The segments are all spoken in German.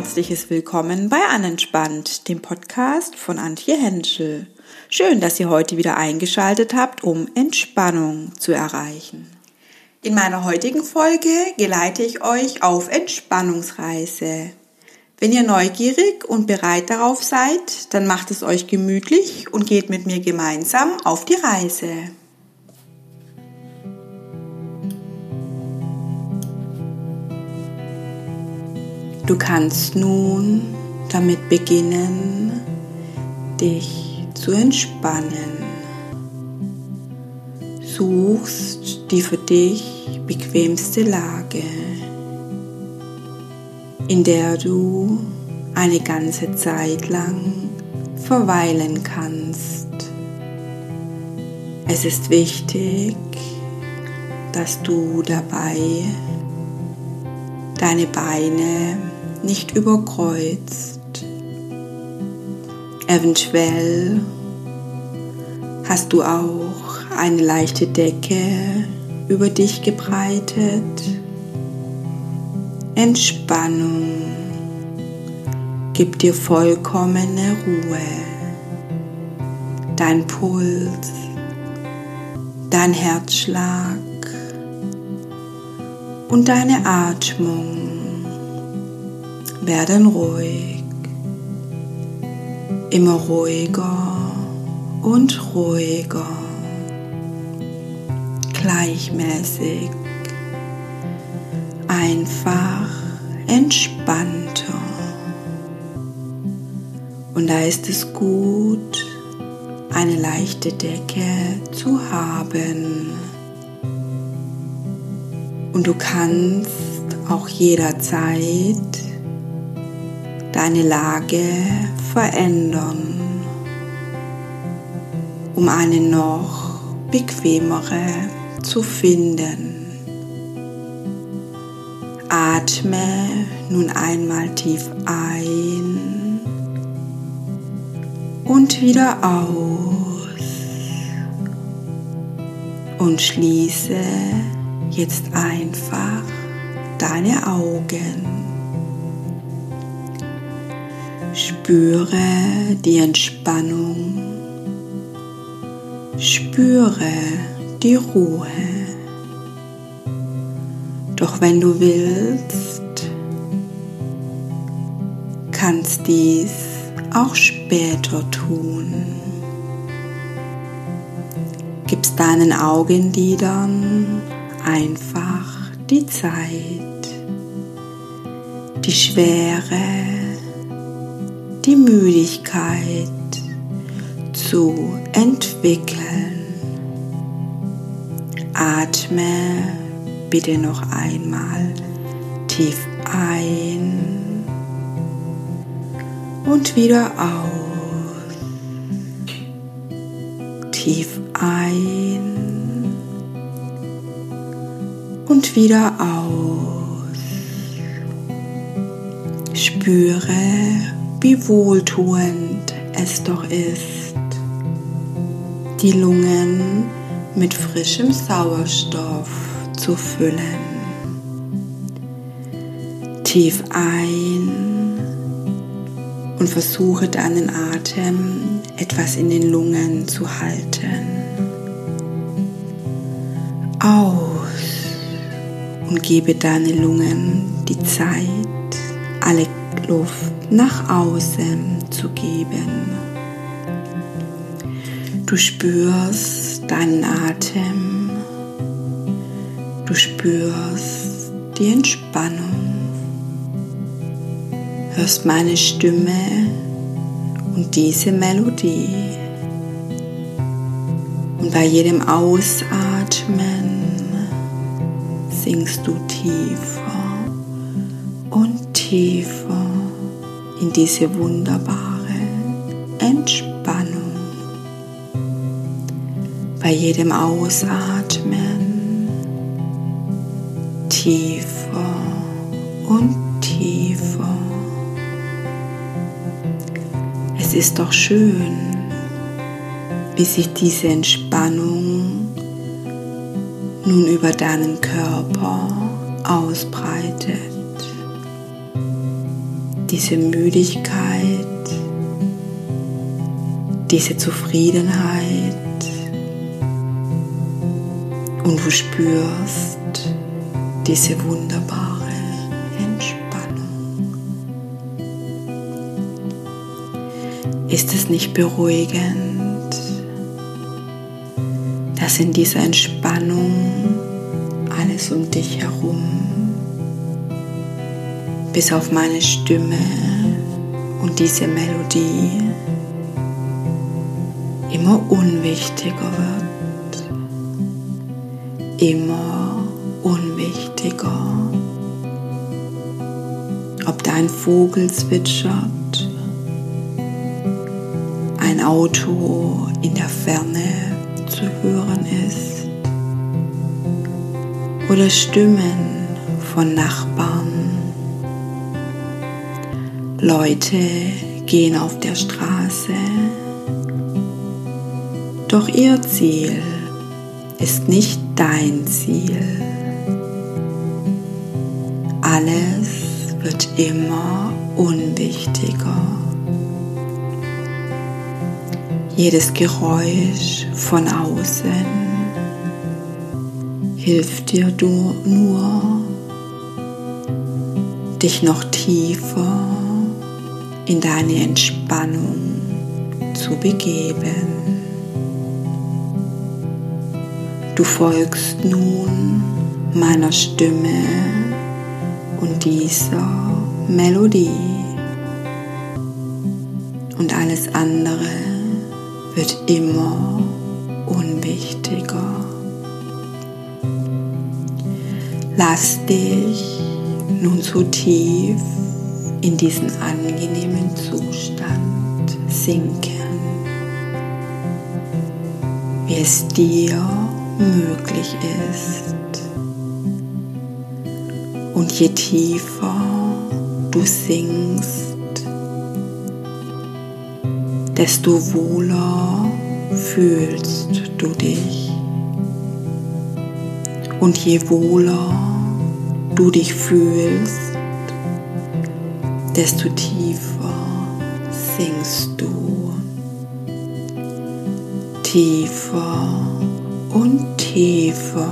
herzliches Willkommen bei Anentspannt, dem Podcast von Antje Henschel. Schön, dass ihr heute wieder eingeschaltet habt, um Entspannung zu erreichen. In meiner heutigen Folge geleite ich euch auf Entspannungsreise. Wenn ihr neugierig und bereit darauf seid, dann macht es euch gemütlich und geht mit mir gemeinsam auf die Reise. Du kannst nun damit beginnen, dich zu entspannen. Suchst die für dich bequemste Lage, in der du eine ganze Zeit lang verweilen kannst. Es ist wichtig, dass du dabei deine Beine nicht überkreuzt. Eventuell hast du auch eine leichte Decke über dich gebreitet. Entspannung gibt dir vollkommene Ruhe. Dein Puls, dein Herzschlag und deine Atmung werden ruhig, immer ruhiger und ruhiger, gleichmäßig, einfach entspannter. Und da ist es gut, eine leichte Decke zu haben. Und du kannst auch jederzeit deine Lage verändern, um eine noch bequemere zu finden. Atme nun einmal tief ein und wieder aus und schließe jetzt einfach deine Augen. Spüre die Entspannung, spüre die Ruhe. Doch wenn du willst, kannst dies auch später tun. Gibst deinen Augenlidern einfach die Zeit, die Schwere, die Müdigkeit zu entwickeln. Atme bitte noch einmal tief ein und wieder aus. Tief ein und wieder aus. Spüre, wie wohltuend es doch ist, die Lungen mit frischem Sauerstoff zu füllen. Tief ein und versuche deinen Atem etwas in den Lungen zu halten. Aus und gebe deine Lungen die Zeit, alle Luft nach außen zu geben. Du spürst deinen Atem, du spürst die Entspannung, hörst meine Stimme und diese Melodie. Und bei jedem Ausatmen sinkst du tiefer und tiefer in diese wunderbare Entspannung. Bei jedem Ausatmen tiefer und tiefer. Es ist doch schön, wie sich diese Entspannung nun über deinen Körper ausbreitet diese Müdigkeit, diese Zufriedenheit und du spürst diese wunderbare Entspannung. Ist es nicht beruhigend, dass in dieser Entspannung alles um dich herum, bis auf meine Stimme und diese Melodie, immer unwichtiger wird, immer unwichtiger. Ob dein Vogel zwitschert, ein Auto in der Ferne zu hören ist oder Stimmen von Nachbarn. Leute gehen auf der Straße doch ihr Ziel ist nicht dein Ziel. Alles wird immer unwichtiger. Jedes Geräusch von außen hilft dir nur, dich noch tiefer in deine Entspannung zu begeben. Du folgst nun meiner Stimme und dieser Melodie. Und alles andere wird immer unwichtiger. Lass dich nun so tief in diesen angenehmen Zustand sinken, wie es dir möglich ist. Und je tiefer du sinkst, desto wohler fühlst du dich. Und je wohler du dich fühlst, desto tiefer sinkst du. Tiefer und tiefer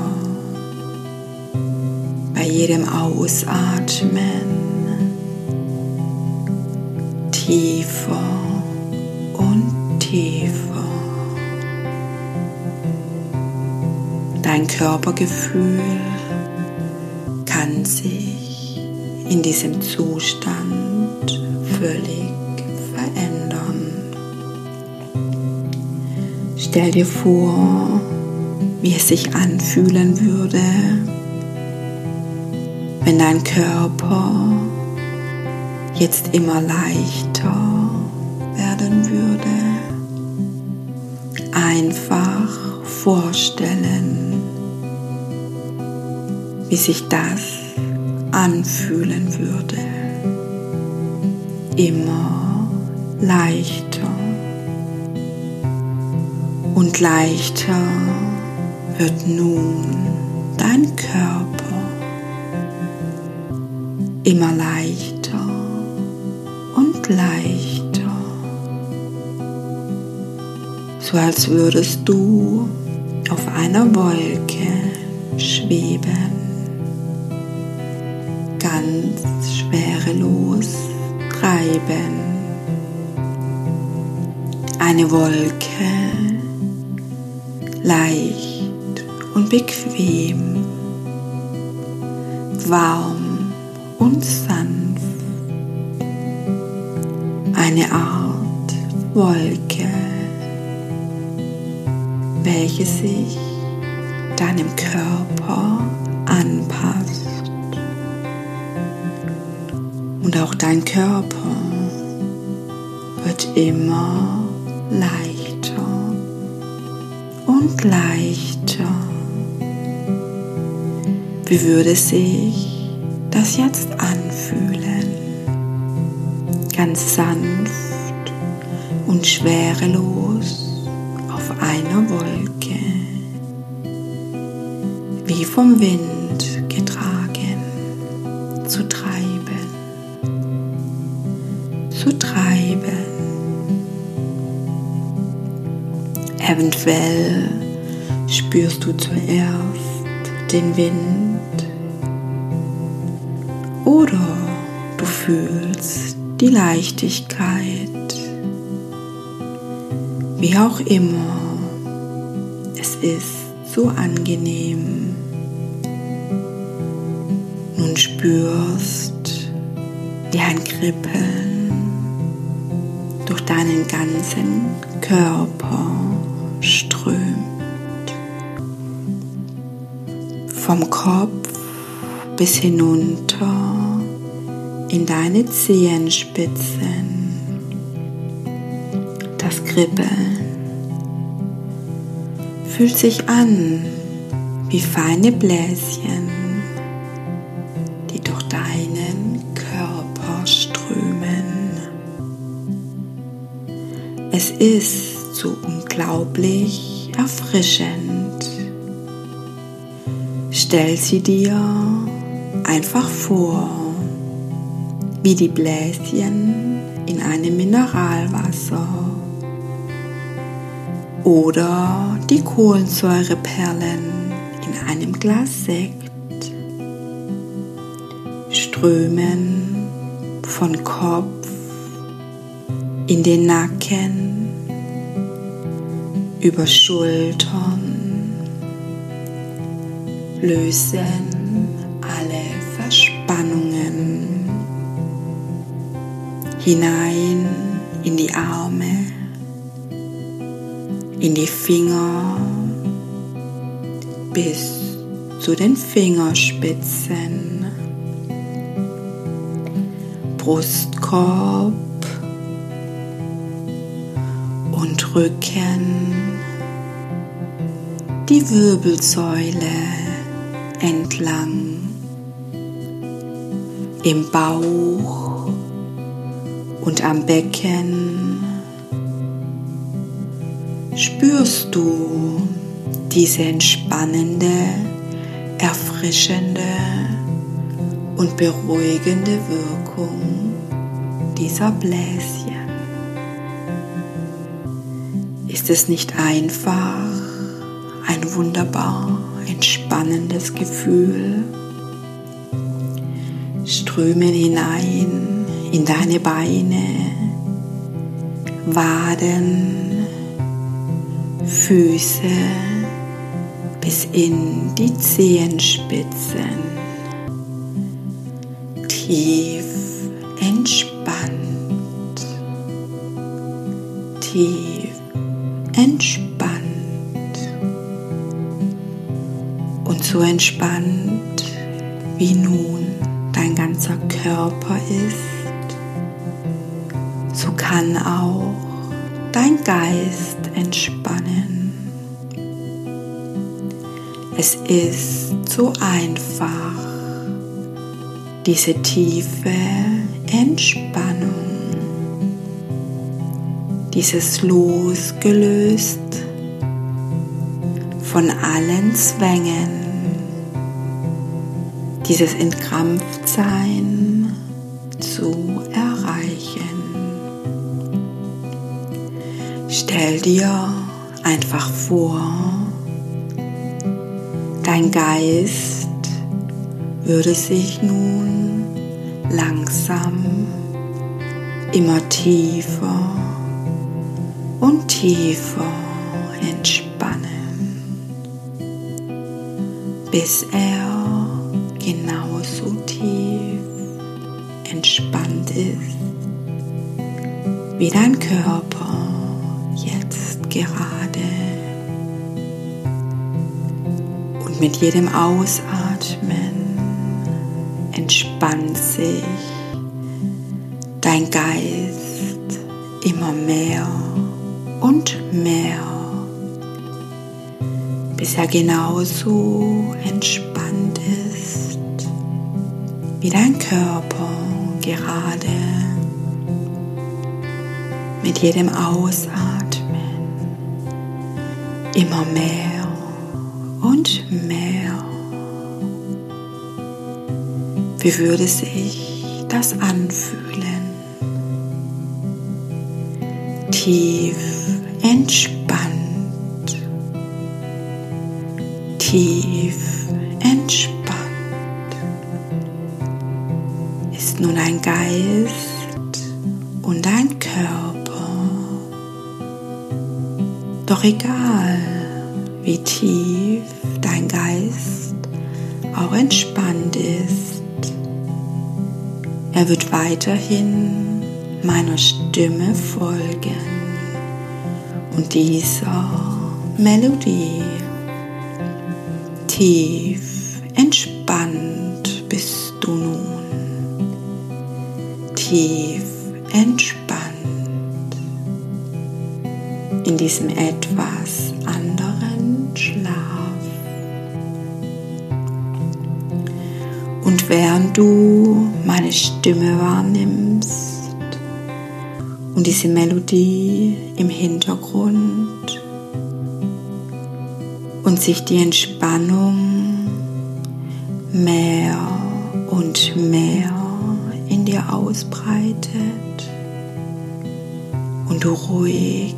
bei jedem Ausatmen tiefer und tiefer. Dein Körpergefühl kann sich in diesem Zustand völlig verändern. Stell dir vor, wie es sich anfühlen würde, wenn dein Körper jetzt immer leichter werden würde. Einfach vorstellen, wie sich das anfühlen würde. Immer leichter und leichter wird nun dein Körper immer leichter und leichter, so als würdest du auf einer Wolke schweben, ganz schwerelos treiben. Eine Wolke leicht und bequem, warm und sanft. Eine Art Wolke, welche sich deinem Körper anpasst. Und auch dein Körper wird immer leichter und leichter. Wie würde sich das jetzt anfühlen? Ganz sanft und schwerelos auf einer Wolke, wie vom Wind Eventuell spürst du zuerst den Wind oder du fühlst die Leichtigkeit. Wie auch immer, es ist so angenehm. Nun spürst wie ein Kribbeln durch deinen ganzen Körper strömt. Vom Kopf bis hinunter in deine Zehenspitzen. Das Kribbeln fühlt sich an wie feine Bläschen, die durch deinen Körper strömen. Es ist so unglaublich erfrischend. Stell sie dir einfach vor, wie die Bläschen in einem Mineralwasser oder die Kohlensäureperlen in einem Glas Sekt strömen von Kopf in den Nacken, über Schultern, lösen alle Verspannungen. Hinein in die Arme, in die Finger bis zu den Fingerspitzen, Brustkorb und Rücken, die Wirbelsäule entlang, im Bauch und am Becken spürst du diese entspannende, erfrischende und beruhigende Wirkung dieser Bläschen. Ist es nicht einfach ein wunderbar entspannendes Gefühl? Strömen hinein in deine Beine, Waden, Füße bis in die Zehenspitzen. Tief entspannt. Tief so entspannt wie nun dein ganzer Körper ist, so kann auch dein Geist entspannen. Es ist so einfach, diese tiefe Entspannung, dieses losgelöst von allen Zwängen, dieses Entkrampftsein zu erreichen. Stell dir einfach vor, dein Geist würde sich nun langsam immer tiefer und tiefer entspannen, bis er wie dein Körper jetzt gerade. Und mit jedem Ausatmen entspannt sich dein Geist immer mehr und mehr, bis er genauso entspannt ist wie dein Körper gerade. Mit jedem Ausatmen immer mehr und mehr. Wie würde sich das anfühlen? Tief entspannt tief entspannt. Ist nun ein Geist und ein Körper. Doch egal, wie tief dein Geist auch entspannt ist, er wird weiterhin meiner Stimme folgen und dieser Melodie. Tief entspannt bist du nun. Tief entspannt in diesem etwas anderen Schlaf. Und während du meine Stimme wahrnimmst, und diese Melodie im Hintergrund und sich die Entspannung mehr und mehr in dir ausbreitet und du ruhig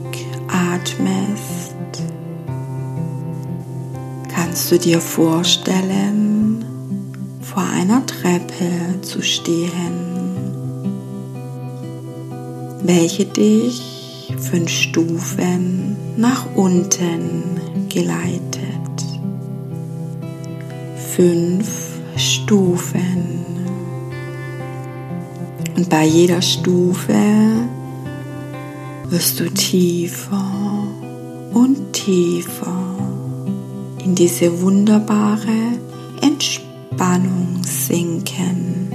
du dir vorstellen, vor einer Treppe zu stehen welche dich fünf Stufen nach unten geleitet. Fünf Stufen. Und bei jeder Stufe wirst du tiefer und tiefer in diese wunderbare Entspannung sinken.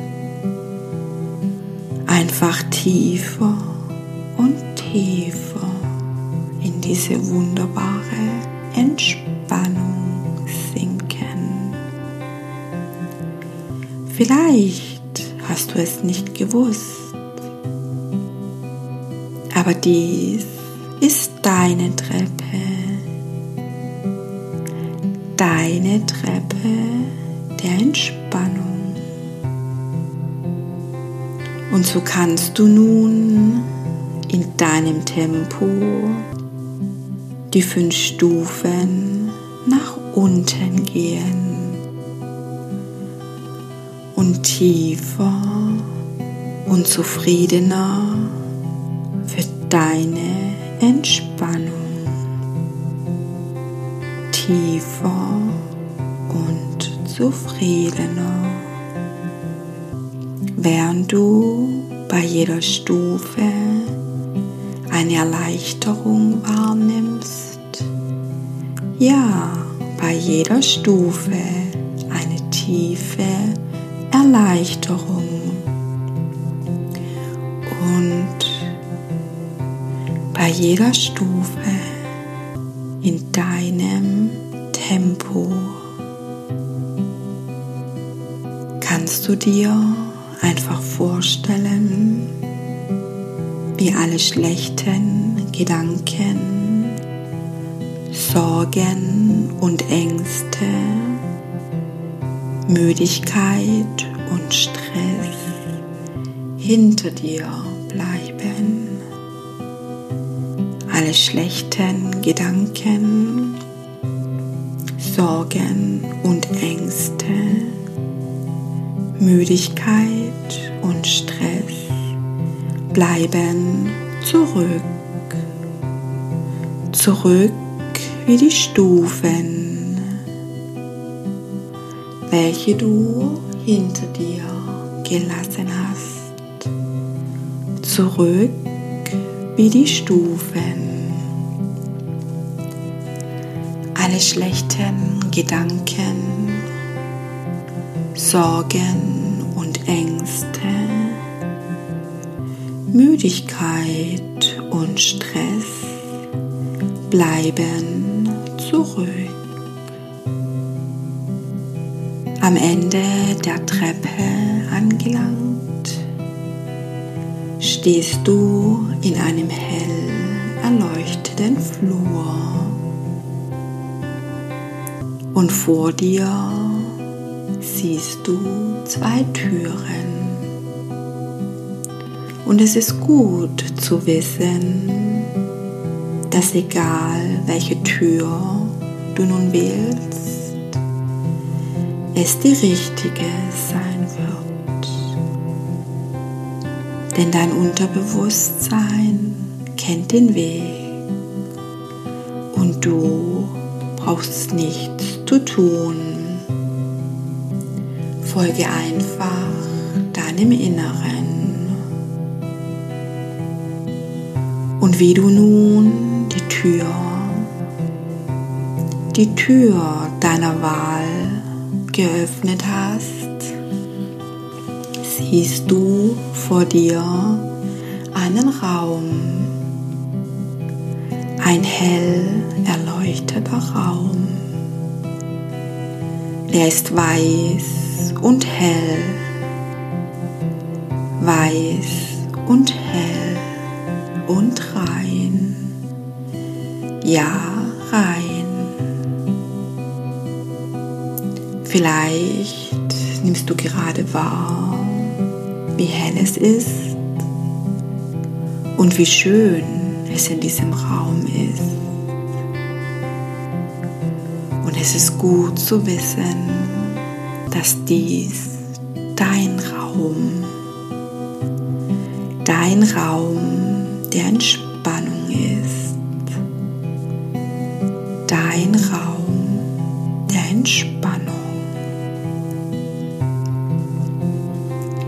Einfach tiefer und tiefer in diese wunderbare Entspannung sinken. Vielleicht hast du es nicht gewusst, aber dies ist deine Treppe. Deine Treppe der Entspannung. Und so kannst du nun in deinem Tempo die fünf Stufen nach unten gehen und tiefer und zufriedener für deine Entspannung. Zufriedener, während du bei jeder Stufe eine Erleichterung wahrnimmst. Ja, bei jeder Stufe eine tiefe Erleichterung. Und bei jeder Stufe in deinem Tempo du dir einfach vorstellen, wie alle schlechten Gedanken, Sorgen und Ängste, Müdigkeit und Stress hinter dir bleiben. Alle schlechten Gedanken, Sorgen und Ängste, Müdigkeit und Stress bleiben zurück. Zurück wie die Stufen, welche du hinter dir gelassen hast. Zurück wie die Stufen. Alle schlechten Gedanken, Sorgen und Ängste Müdigkeit und Stress bleiben zurück. Am Ende der Treppe angelangt, stehst du in einem hell erleuchteten Flur und vor dir siehst du zwei Türen. Und es ist gut zu wissen, dass egal welche Tür du nun wählst, es die richtige sein wird. Denn dein Unterbewusstsein kennt den Weg und du brauchst nichts zu tun. Folge einfach deinem Inneren. Und wie du nun die Tür, die Tür deiner Wahl geöffnet hast, siehst du vor dir einen Raum, ein hell erleuchteter Raum. Er ist weiß und hell, weiß und hell und rein. Ja, rein. Vielleicht nimmst du gerade wahr, wie hell es ist und wie schön es in diesem Raum ist. Und es ist gut zu wissen, dass dies dein Raum, dein Raum der Entspannung ist. Dein Raum der Entspannung.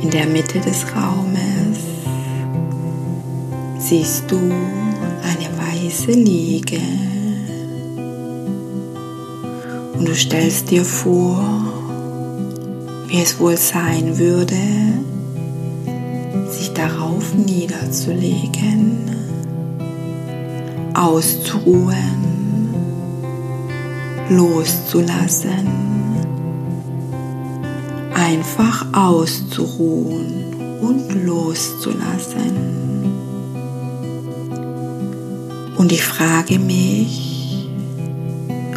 In der Mitte des Raumes siehst du eine weiße Liege und du stellst dir vor, wie es wohl sein würde, sich darauf niederzulegen, auszuruhen, loszulassen, einfach auszuruhen und loszulassen. Und ich frage mich,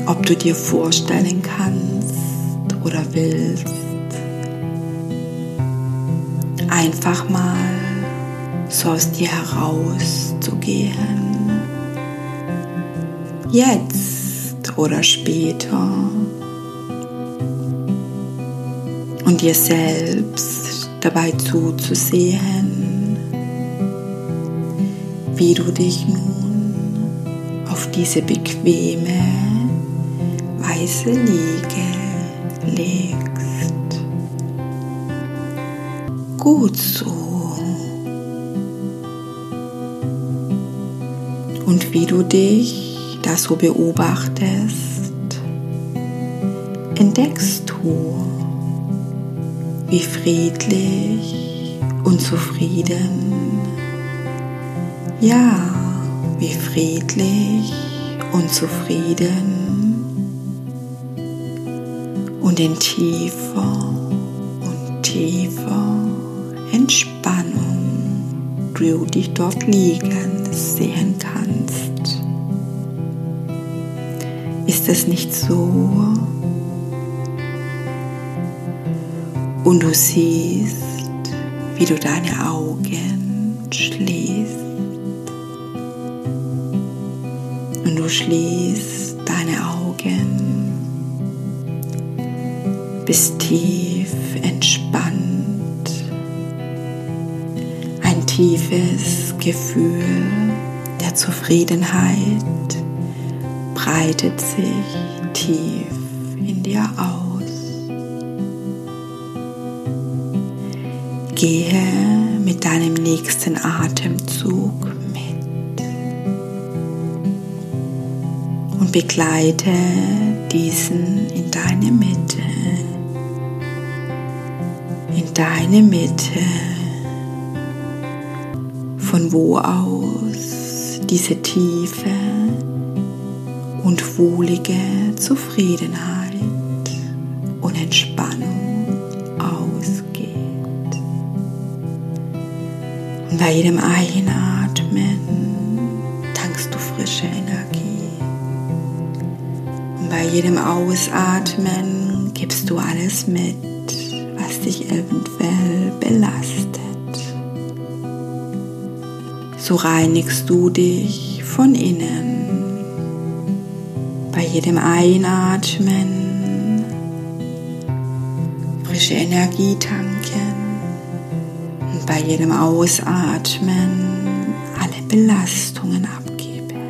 ob du dir vorstellen kannst oder willst, einfach mal so aus dir herauszugehen. Jetzt oder später. Und dir selbst dabei zuzusehen, wie du dich nun auf diese bequeme weiße Liege legst. Gut so. Und wie du dich da so beobachtest, entdeckst du, wie friedlich und zufrieden, ja, wie friedlich und zufrieden und in tiefer und tiefer Entspannung du dich dort liegen sehen kannst. Ist es nicht so? Und du siehst, wie du deine Augen schließt. Und du schließt deine Augen, bist tief tiefes Gefühl der Zufriedenheit breitet sich tief in dir aus. Gehe mit deinem nächsten Atemzug mit und begleite diesen in deine Mitte, in deine Mitte, von wo aus diese tiefe und wohlige Zufriedenheit und Entspannung ausgeht. Und bei jedem Einatmen tankst du frische Energie. Und bei jedem Ausatmen gibst du alles mit, was dich eventuell belastet. So reinigst du dich von innen. Bei jedem Einatmen frische Energie tanken und bei jedem Ausatmen alle Belastungen abgeben.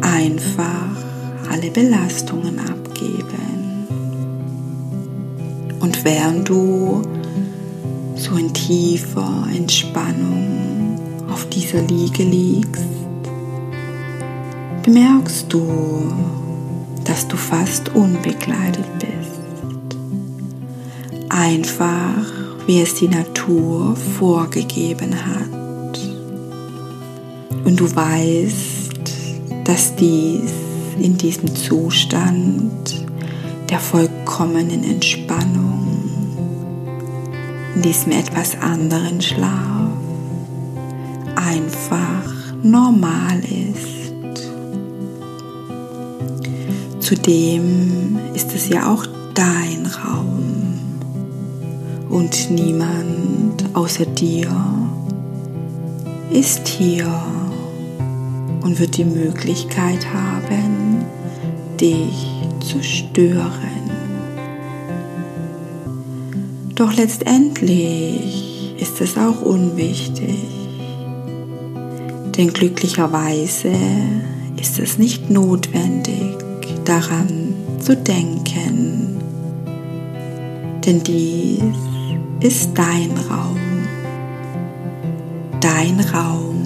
Einfach alle Belastungen abgeben. Und während du so in tiefer Entspannung dieser Liege liegst, bemerkst du, dass du fast unbekleidet bist. Einfach, wie es die Natur vorgegeben hat. Und du weißt, dass dies in diesem Zustand der vollkommenen Entspannung, in diesem etwas anderen Schlaf, normal ist. Zudem ist es ja auch dein Raum und niemand außer dir ist hier und wird die Möglichkeit haben, dich zu stören. Doch letztendlich ist es auch unwichtig, denn glücklicherweise ist es nicht notwendig, daran zu denken, denn dies ist dein Raum, dein Raum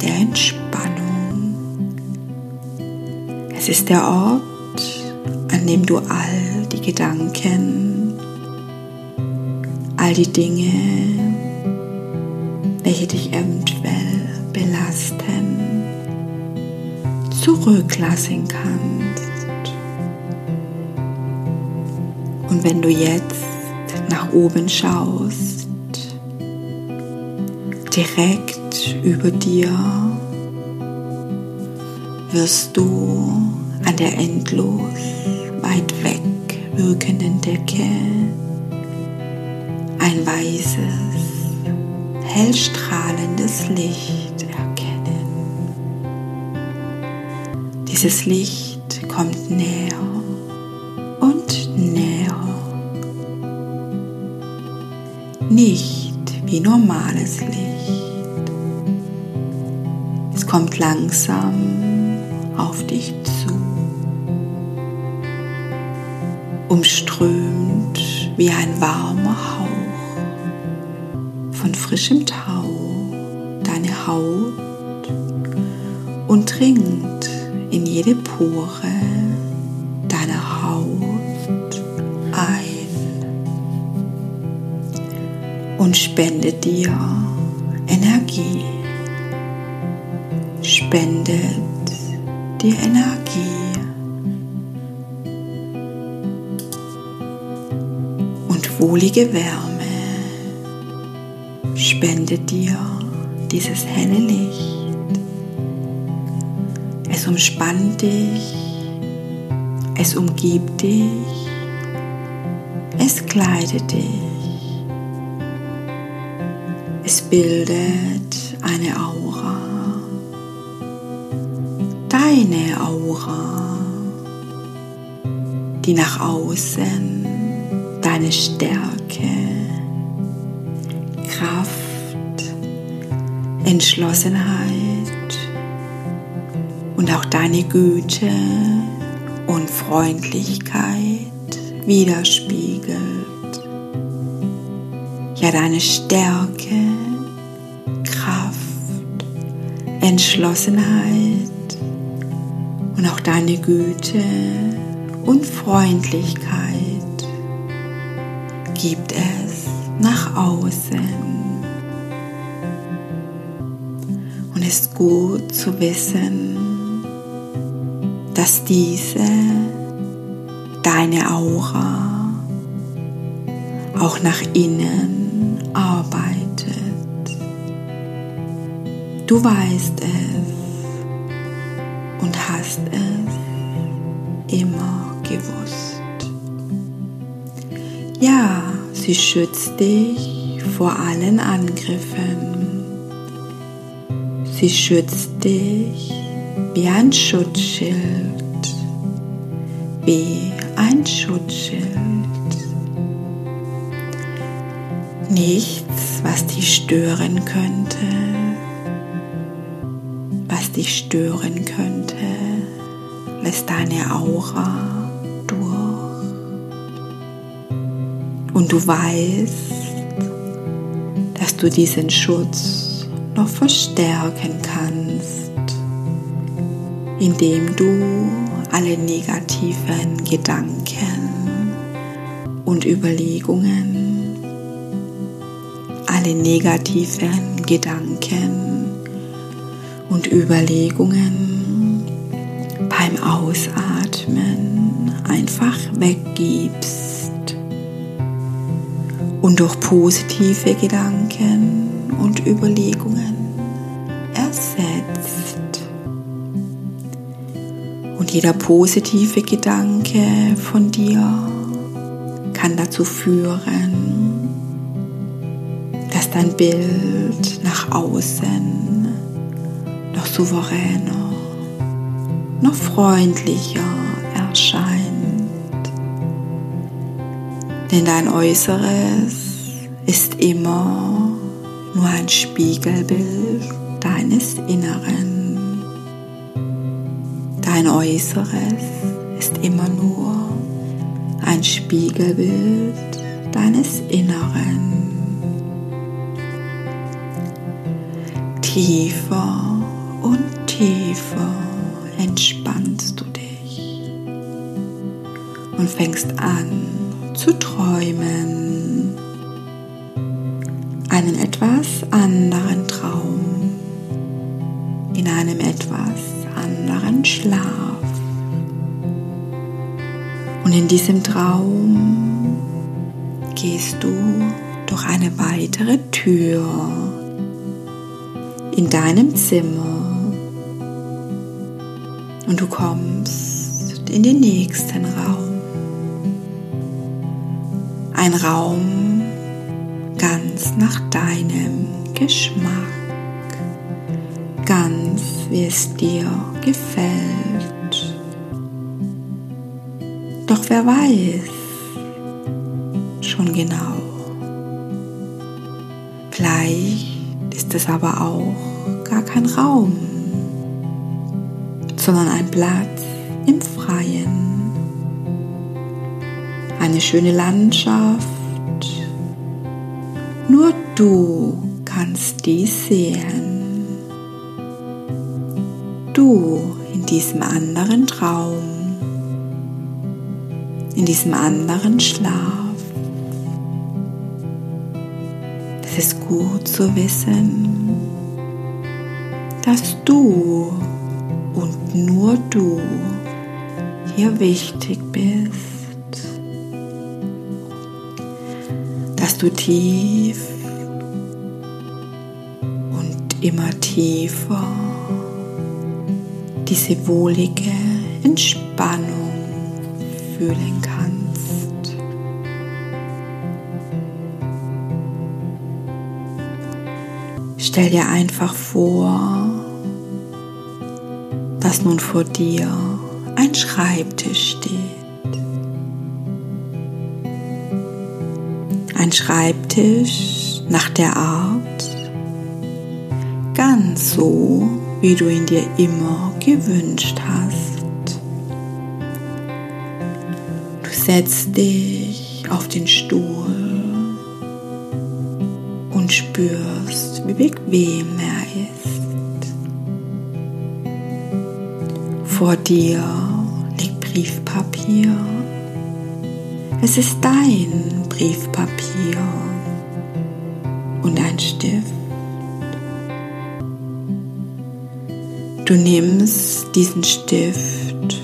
der Entspannung. Es ist der Ort, an dem du all die Gedanken, all die Dinge, welche dich eventuell belasten, zurücklassen kannst. Und wenn du jetzt nach oben schaust, direkt über dir, wirst du an der endlos weit weg wirkenden Decke ein weißes, hellstrahlendes Licht Dieses Licht kommt näher und näher. nicht wie normales Licht. Es kommt langsam auf dich zu, umströmt wie ein warmer Hauch von frischem Tau deine Haut und dringt in jede Pore deiner Haut ein und spende dir Energie. Spendet dir Energie. Und wohlige Wärme spendet dir dieses helle Licht. Umspannt dich, es umgibt dich, es kleidet dich. Es bildet eine Aura, deine Aura, die nach außen deine Stärke, Kraft, Entschlossenheit und auch deine Güte und Freundlichkeit widerspiegelt. Ja, deine Stärke, Entschlossenheit und auch deine Güte und Freundlichkeit gibt es nach außen. Und es ist gut zu wissen, dass diese deine Aura auch nach innen arbeitet. Du weißt es und hast es immer gewusst. Ja, sie schützt dich vor allen Angriffen. Sie schützt dich wie ein Schutzschild, wie ein Schutzschild. Nichts, was dich stören könnte, was dich stören könnte, lässt deine Aura durch. Und du weißt, dass du diesen Schutz noch verstärken kannst, indem du alle negativen Gedanken und Überlegungen, alle negativen Gedanken und Überlegungen beim Ausatmen einfach weggibst und durch positive Gedanken und Überlegungen Und jeder positive Gedanke von dir kann dazu führen, dass dein Bild nach außen noch souveräner, noch freundlicher erscheint. Denn dein Äußeres ist immer nur ein Spiegelbild deines Inneren. Dein Äußeres ist immer nur ein Spiegelbild deines Inneren. Tiefer und tiefer entspannst du dich und fängst an zu träumen. Einen etwas anderen Traum in einem etwas anderen Schlaf. Und in diesem Traum gehst du durch eine weitere Tür in deinem Zimmer und du kommst in den nächsten Raum. Ein Raum ganz nach deinem Geschmack ganz, wie es dir gefällt. Doch wer weiß schon genau. Vielleicht ist es aber auch gar kein Raum, sondern ein Platz im Freien. Eine schöne Landschaft. Nur du kannst dies sehen du in diesem anderen Traum, in diesem anderen Schlaf. Es ist gut zu wissen, dass du und nur du hier wichtig bist, dass du tief und immer tiefer diese wohlige Entspannung fühlen kannst. Stell dir einfach vor, dass nun vor dir ein Schreibtisch steht. Ein Schreibtisch nach der Art, ganz so, wie du ihn dir immer gewünscht hast. Du setzt dich auf den Stuhl und spürst, wie bequem er ist. Vor dir liegt Briefpapier. Es ist dein Briefpapier und ein Stift. Du nimmst diesen Stift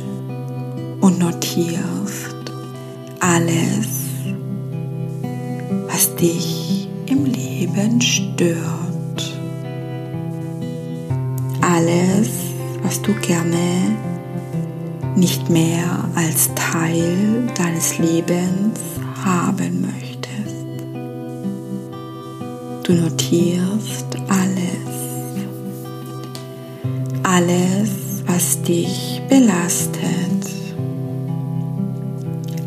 und notierst alles, was dich im Leben stört. Alles, was du gerne nicht mehr als Teil deines Lebens haben möchtest. Du notierst alles alles, was dich belastet,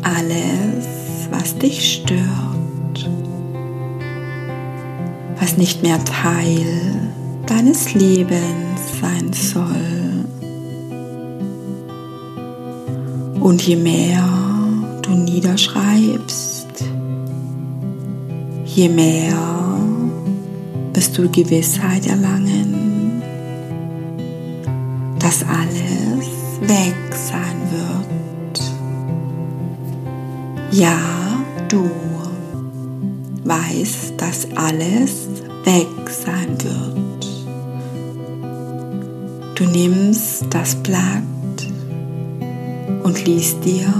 alles, was dich stört. nicht mehr Teil deines Lebens sein soll. Und je mehr du niederschreibst, je mehr wirst du Gewissheit erlangen, weg sein wird. Ja, du weißt, dass alles weg sein wird. Du nimmst das Blatt und liest dir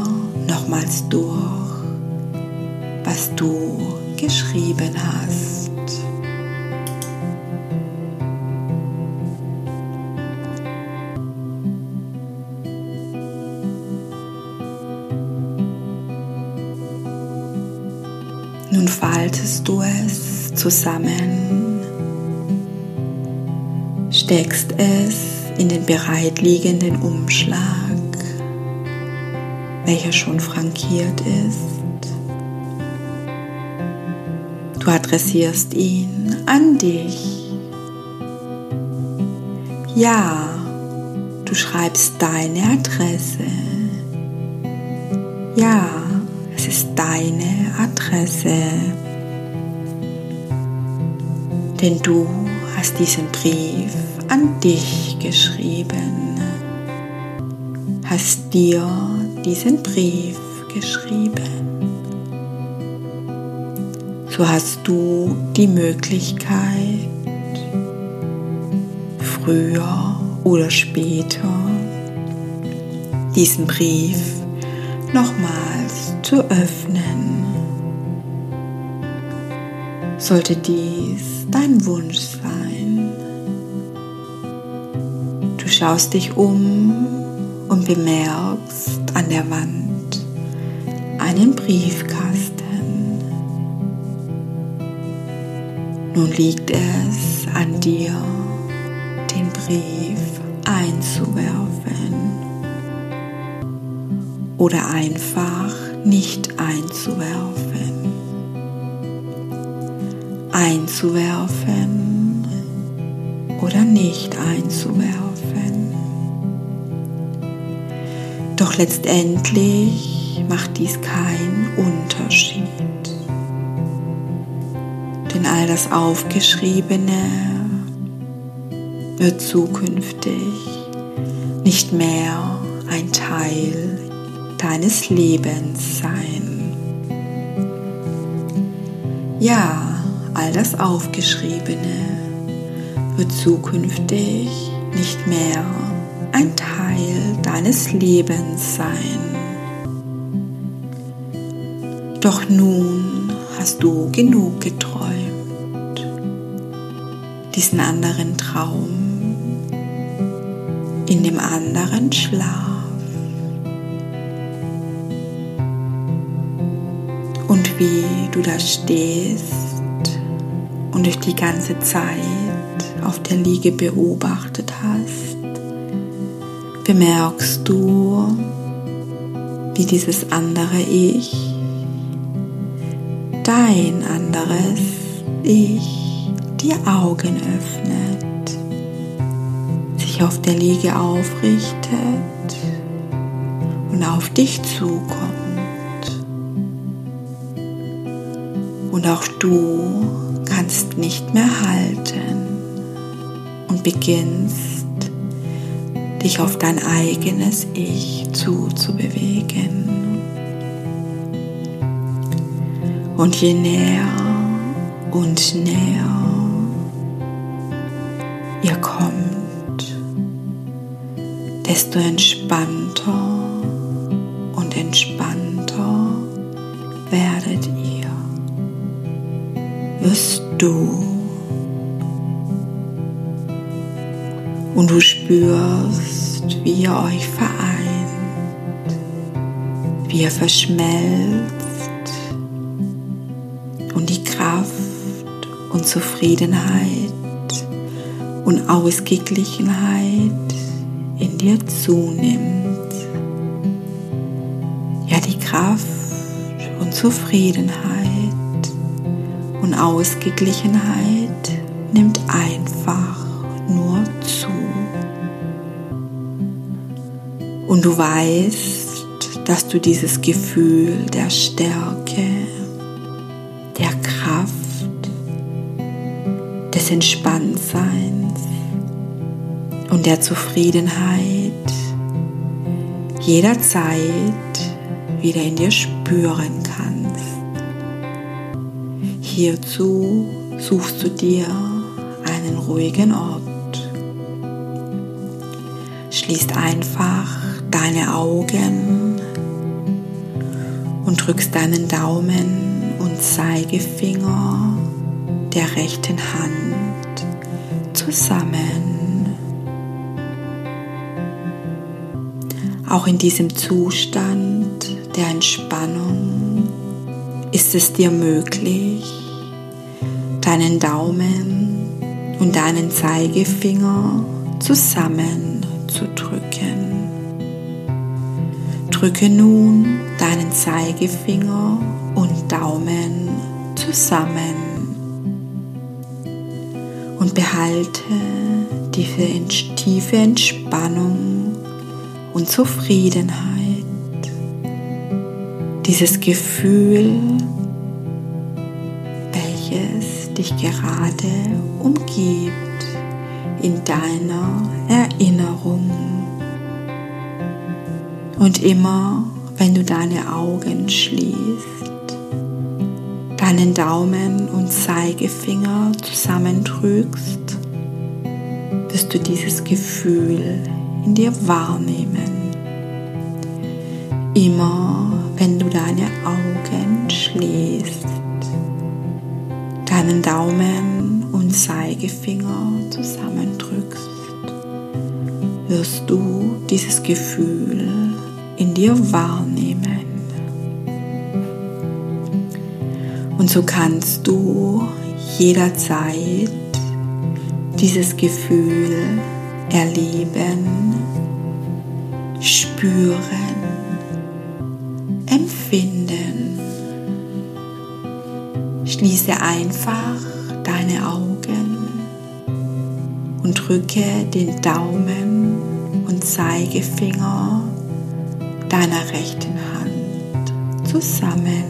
nochmals durch, was du geschrieben hast. Zusammen, steckst es in den bereitliegenden Umschlag, welcher schon frankiert ist. Du adressierst ihn an dich. Ja, du schreibst deine Adresse. Ja, es ist deine Adresse. Denn du hast diesen Brief an dich geschrieben. Hast dir diesen Brief geschrieben. So hast du die Möglichkeit, früher oder später diesen Brief nochmals zu öffnen. Sollte dies dein Wunsch sein. Du schaust dich um und bemerkst an der Wand einen Briefkasten. Nun liegt es an dir, den Brief einzuwerfen oder einfach nicht Einzuwerfen oder nicht einzuwerfen. Doch letztendlich macht dies keinen Unterschied. Denn all das Aufgeschriebene wird zukünftig nicht mehr ein Teil deines Lebens sein. Ja, all das Aufgeschriebene wird zukünftig nicht mehr ein Teil deines Lebens sein. Doch nun hast du genug geträumt, diesen anderen Traum in dem anderen Schlaf. Und wie du da stehst und durch die ganze Zeit auf der Liege beobachtet hast, bemerkst du, wie dieses andere Ich, dein anderes Ich, die Augen öffnet, sich auf der Liege aufrichtet und auf dich zukommt. Und auch du kannst nicht mehr halten und beginnst dich auf dein eigenes Ich zuzubewegen. Und je näher und näher ihr kommt, desto entspannter du. Und du spürst, wie ihr euch vereint, wie ihr verschmelzt und die Kraft und Zufriedenheit und Ausgeglichenheit in dir zunimmt. Ja, die Kraft und Zufriedenheit Ausgeglichenheit nimmt einfach nur zu. Und du weißt, dass du dieses Gefühl der Stärke, der Kraft, des Entspanntseins und der Zufriedenheit jederzeit wieder in dir spüren kannst. Hierzu suchst du dir einen ruhigen Ort. Schließt einfach deine Augen und drückst deinen Daumen und Zeigefinger der rechten Hand zusammen. Auch in diesem Zustand der Entspannung ist es dir möglich, deinen Daumen und deinen Zeigefinger zusammen zu drücken. Drücke nun deinen Zeigefinger und Daumen zusammen und behalte diese tiefe Entspannung und Zufriedenheit. Dieses Gefühl, dich gerade umgibt in deiner Erinnerung. Und immer, wenn du deine Augen schließt, deinen Daumen und Zeigefinger zusammendrückst, wirst du dieses Gefühl in dir wahrnehmen. Immer wenn du deine Augen schließt, deinen Daumen und Zeigefinger zusammendrückst, wirst du dieses Gefühl in dir wahrnehmen. Und so kannst du jederzeit dieses Gefühl erleben, spüren, empfinden. Schließe einfach deine Augen und drücke den Daumen und Zeigefinger deiner rechten Hand zusammen.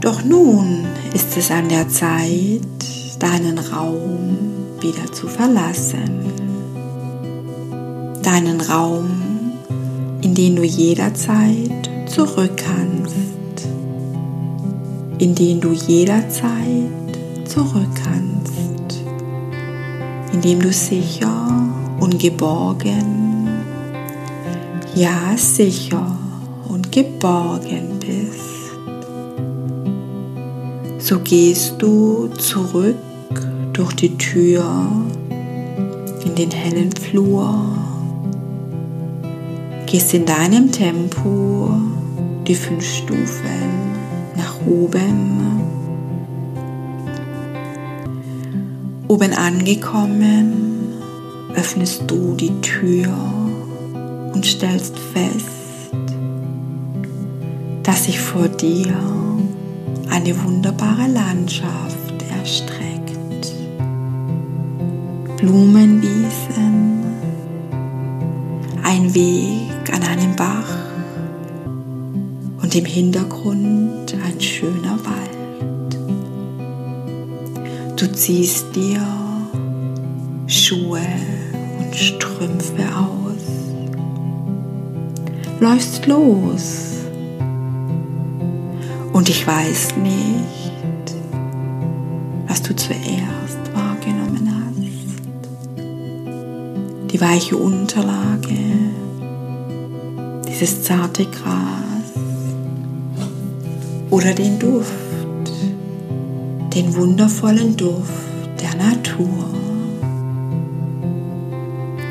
Doch nun ist es an der Zeit, deinen Raum wieder zu verlassen. Deinen Raum, in den du jederzeit zurück kannst. In den du jederzeit zurück kannst. In dem du sicher und geborgen, ja sicher und geborgen bist. So gehst du zurück durch die Tür in den hellen Flur. Gehst in deinem Tempo die fünf Stufen oben. Oben angekommen, öffnest du die Tür und stellst fest, dass sich vor dir eine wunderbare Landschaft erstreckt. Blumenwiesen, ein Weg an einem Bach und im Hintergrund ein schöner Wald. Du ziehst dir Schuhe und Strümpfe aus, läufst los. Und ich weiß nicht, was du zuerst wahrgenommen hast. Die weiche Unterlage, dieses zarte Gras oder den Duft, den wundervollen Duft der Natur.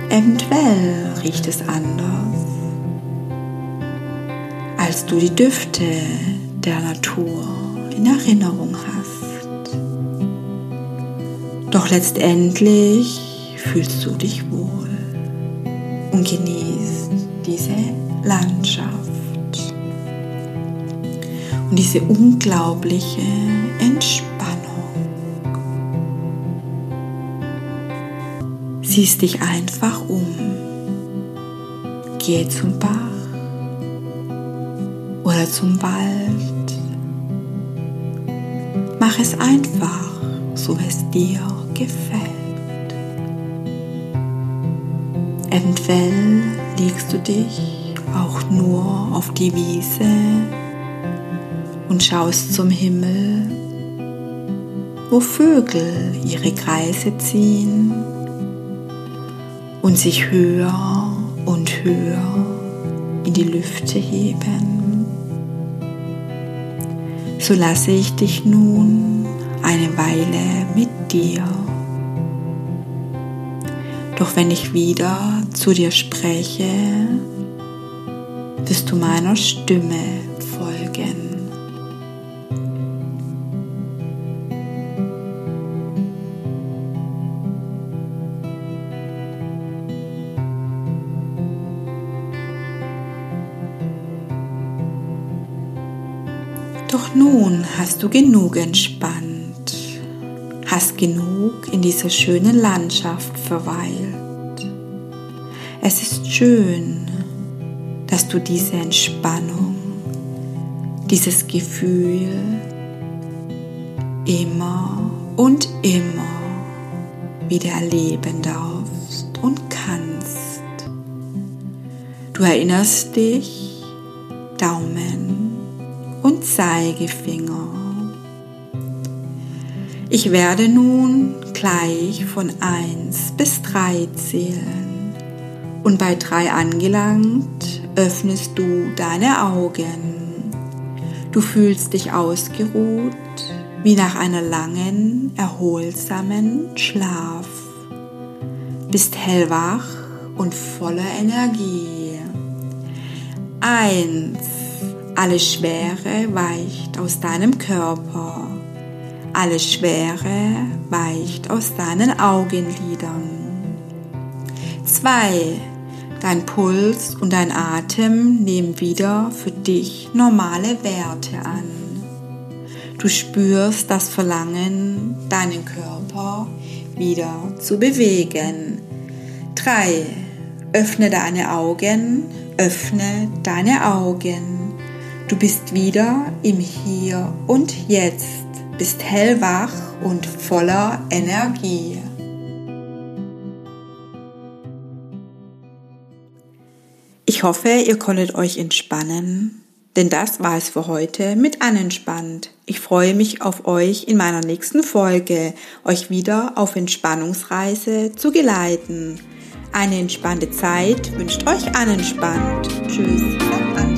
Eventuell riecht es anders, als du die Düfte der Natur in Erinnerung hast. Doch letztendlich fühlst du dich wohl und diese unglaubliche Entspannung. Siehst dich einfach um. Geh zum Bach oder zum Wald. Mach es einfach, so es dir gefällt. Eventuell legst du dich auch nur auf die Wiese und schaust zum Himmel, wo Vögel ihre Kreise ziehen und sich höher und höher in die Lüfte heben. So lasse ich dich nun eine Weile mit dir. Doch wenn ich wieder zu dir spreche, wirst du meiner Stimme hast du genug entspannt hast genug in dieser schönen Landschaft verweilt. Es ist schön, dass du diese Entspannung, dieses Gefühl immer und immer wieder erleben darfst und kannst. Du erinnerst dich, Daumen und Zeigefinger ich werde nun gleich von 1 bis 3 zählen und bei 3 angelangt öffnest du deine Augen. Du fühlst dich ausgeruht wie nach einer langen, erholsamen Schlaf. Bist hellwach und voller Energie. 1. Alle Schwere weicht aus deinem Körper. Alle Schwere weicht aus deinen Augenlidern. 2. Dein Puls und dein Atem nehmen wieder für dich normale Werte an. Du spürst das Verlangen, deinen Körper wieder zu bewegen. 3. Öffne deine Augen, öffne deine Augen. Du bist wieder im Hier und Jetzt bist hellwach und voller Energie. Ich hoffe, ihr konntet euch entspannen, denn das war es für heute mit Anentspannt. Ich freue mich auf euch in meiner nächsten Folge, euch wieder auf Entspannungsreise zu geleiten. Eine entspannte Zeit wünscht euch Anentspannt. Tschüss, sagt